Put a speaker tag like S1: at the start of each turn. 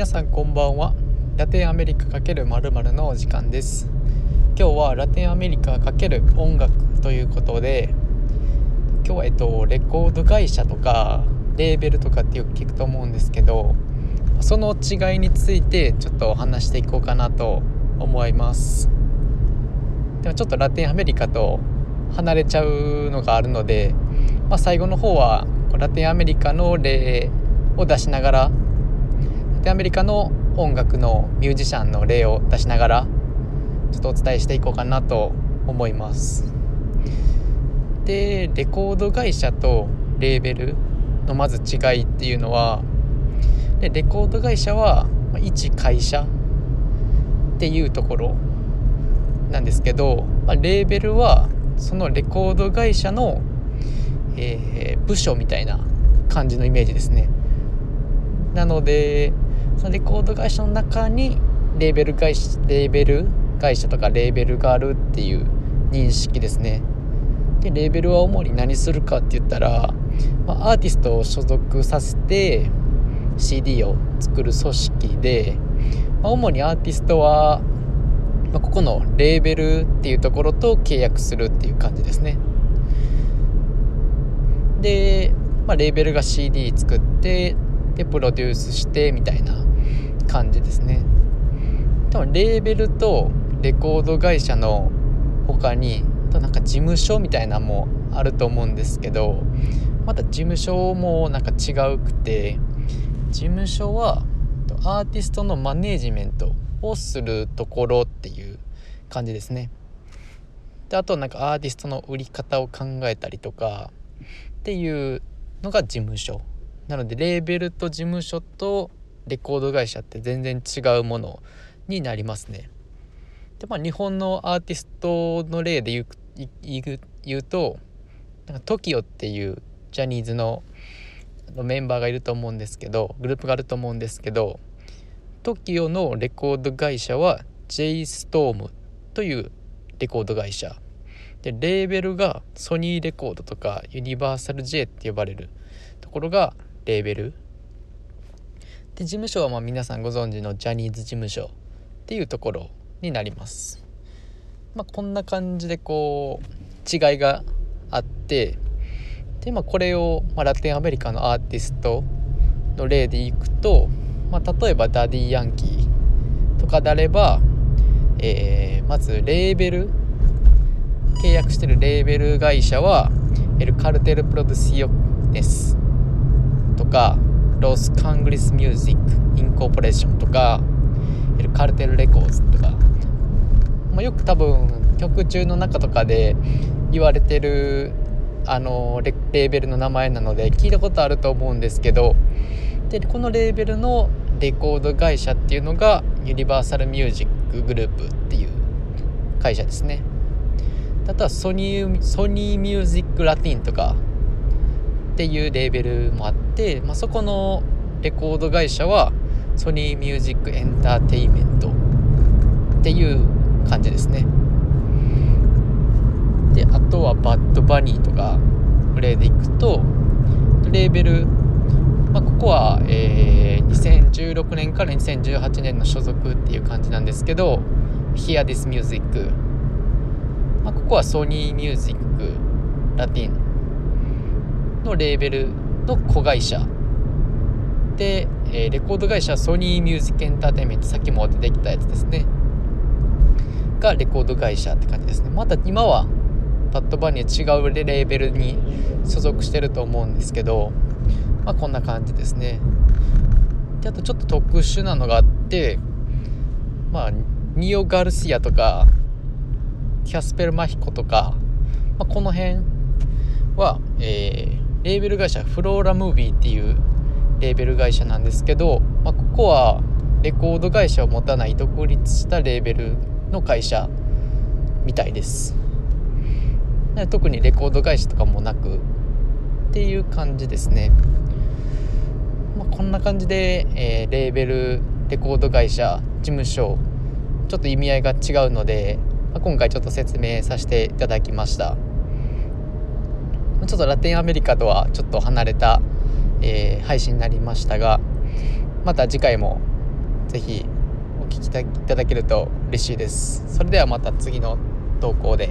S1: 皆さんこんばんは。ラテンアメリカ×のお時間です。今日はラテンアメリカ×音楽ということで今日はえっとレコード会社とかレーベルとかってよく聞くと思うんですけどその違いについてちょっと話していこうかなと思います。でもちょっとラテンアメリカと離れちゃうのがあるので、まあ、最後の方はラテンアメリカの例を出しながらでアメリカの音楽のミュージシャンの例を出しながらちょっとお伝えしていこうかなと思います。でレコード会社とレーベルのまず違いっていうのはでレコード会社は一会社っていうところなんですけど、まあ、レーベルはそのレコード会社の、えー、部署みたいな感じのイメージですね。なのでそのレコード会社の中にレーベル会社レーベル会社とかレーベルがあるっていう認識ですね。でレーベルは主に何するかって言ったら、まあ、アーティストを所属させて CD を作る組織で、まあ、主にアーティストは、まあ、ここのレーベルっていうところと契約するっていう感じですね。で、まあ、レーベルが CD 作ってでプロデュースしてみたいな感じですね。多分レーベルとレコード会社の他にあとなんか事務所みたいなのもあると思うんですけどまた事務所もなんか違うくて事務所はアーティストのマネージメントをするところっていう感じですね。であとなんかアーティストの売り方を考えたりとかっていうのが事務所。なのでレーベルと事務所とレコード会社って全然違うものになりますね。でまあ日本のアーティストの例で言う言うとなんか TOKIO っていうジャニーズのメンバーがいると思うんですけどグループがあると思うんですけど TOKIO のレコード会社は JSTORM というレコード会社でレーベルがソニーレコードとかユニバーサル J って呼ばれるところがレーベルで事務所はまあ皆さんご存知のジャニーズ事務所っていうところになります。まあ、こんな感じでこう違いがあってで、まあ、これを、まあ、ラテンアメリカのアーティストの例でいくと、まあ、例えば Daddy Yankee とかであれば、えー、まずレーベル契約してるレーベル会社は El Cartel Producciones とか Los Cangris Music Incorporation とか・ Cartel Records とか、まあ、よく多分曲中の中とかで言われてるあのレーベルの名前なので聞いたことあると思うんですけど。でこのレーベルのレコード会社っていうのがユニバーサル・ミュージック・グループっていう会社ですね。あとはソニーソニーミュージック・ラティンとか。っていうレーベルもあって、まあ、そこのレコード会社はソニーミュージックエンターテインメントっていう感じですね。であとはバッドバニーとか例でいくとレーベル、まあ、ここは、えー、2016年から2018年の所属っていう感じなんですけど Hear This Music、まあ、ここはソニーミュージックラティン。のレーベルの子会社。で、えー、レコード会社ソニーミュージックエンターテインメントさっきも出てきたやつですね。がレコード会社って感じですね。また今はパッドバニー違うレーベルに所属してると思うんですけどまあこんな感じですね。であとちょっと特殊なのがあってまあニオ・ガルシアとかキャスペル・マヒコとか、まあ、この辺は、えー、レーベル会社フローラムービーっていうレーベル会社なんですけど、まあ、ここはレコード会社を持たない独立したレーベルの会社みたいです。特にレコード会社とかもなくっていう感じですね、まあ、こんな感じで、えー、レーベルレコード会社事務所ちょっと意味合いが違うので、まあ、今回ちょっと説明させていただきました。ちょっとラテンアメリカとはちょっと離れた、えー、配信になりましたがまた次回も是非お聴きいただけると嬉しいです。それではまた次の投稿で。